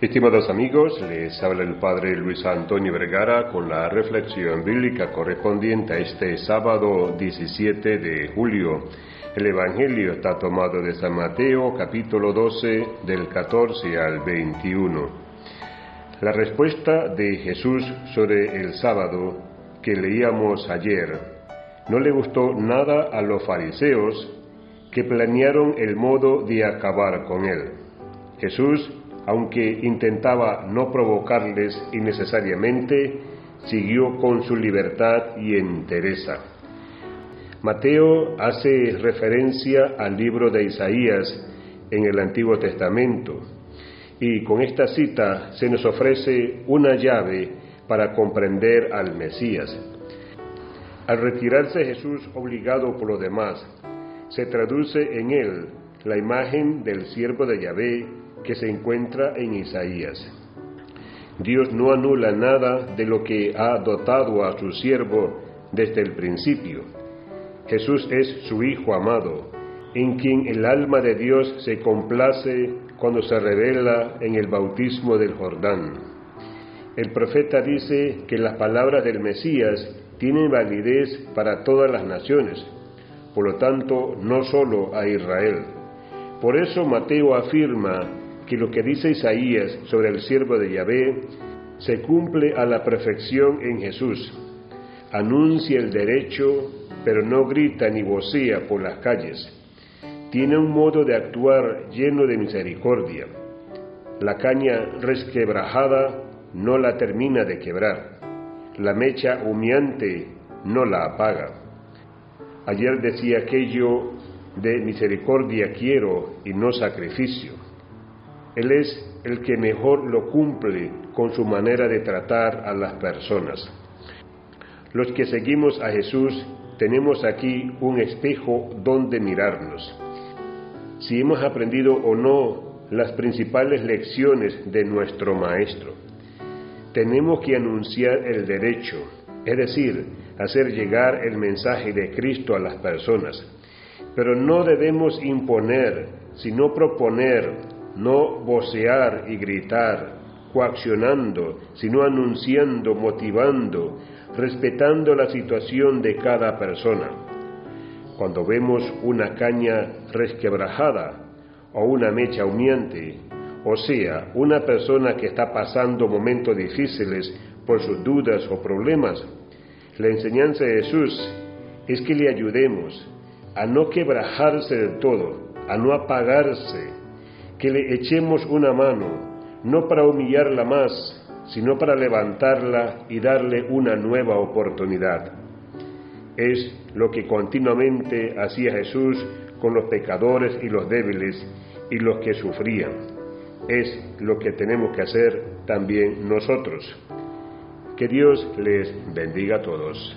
Estimados amigos, les habla el Padre Luis Antonio Vergara con la reflexión bíblica correspondiente a este sábado 17 de julio. El Evangelio está tomado de San Mateo capítulo 12 del 14 al 21. La respuesta de Jesús sobre el sábado que leíamos ayer no le gustó nada a los fariseos que planearon el modo de acabar con él. Jesús aunque intentaba no provocarles innecesariamente, siguió con su libertad y entereza. Mateo hace referencia al libro de Isaías en el Antiguo Testamento y con esta cita se nos ofrece una llave para comprender al Mesías. Al retirarse Jesús obligado por los demás, se traduce en él la imagen del siervo de Yahvé que se encuentra en Isaías. Dios no anula nada de lo que ha dotado a su siervo desde el principio. Jesús es su Hijo amado, en quien el alma de Dios se complace cuando se revela en el bautismo del Jordán. El profeta dice que las palabras del Mesías tienen validez para todas las naciones, por lo tanto no solo a Israel. Por eso Mateo afirma que lo que dice Isaías sobre el siervo de Yahvé se cumple a la perfección en Jesús. Anuncia el derecho, pero no grita ni vocea por las calles. Tiene un modo de actuar lleno de misericordia. La caña resquebrajada no la termina de quebrar. La mecha humeante no la apaga. Ayer decía aquello de misericordia quiero y no sacrificio. Él es el que mejor lo cumple con su manera de tratar a las personas. Los que seguimos a Jesús tenemos aquí un espejo donde mirarnos. Si hemos aprendido o no las principales lecciones de nuestro Maestro, tenemos que anunciar el derecho, es decir, hacer llegar el mensaje de Cristo a las personas. Pero no debemos imponer, sino proponer no vocear y gritar, coaccionando, sino anunciando, motivando, respetando la situación de cada persona. Cuando vemos una caña resquebrajada o una mecha humeante, o sea, una persona que está pasando momentos difíciles por sus dudas o problemas, la enseñanza de Jesús es que le ayudemos a no quebrajarse del todo, a no apagarse, que le echemos una mano, no para humillarla más, sino para levantarla y darle una nueva oportunidad. Es lo que continuamente hacía Jesús con los pecadores y los débiles y los que sufrían. Es lo que tenemos que hacer también nosotros. Que Dios les bendiga a todos.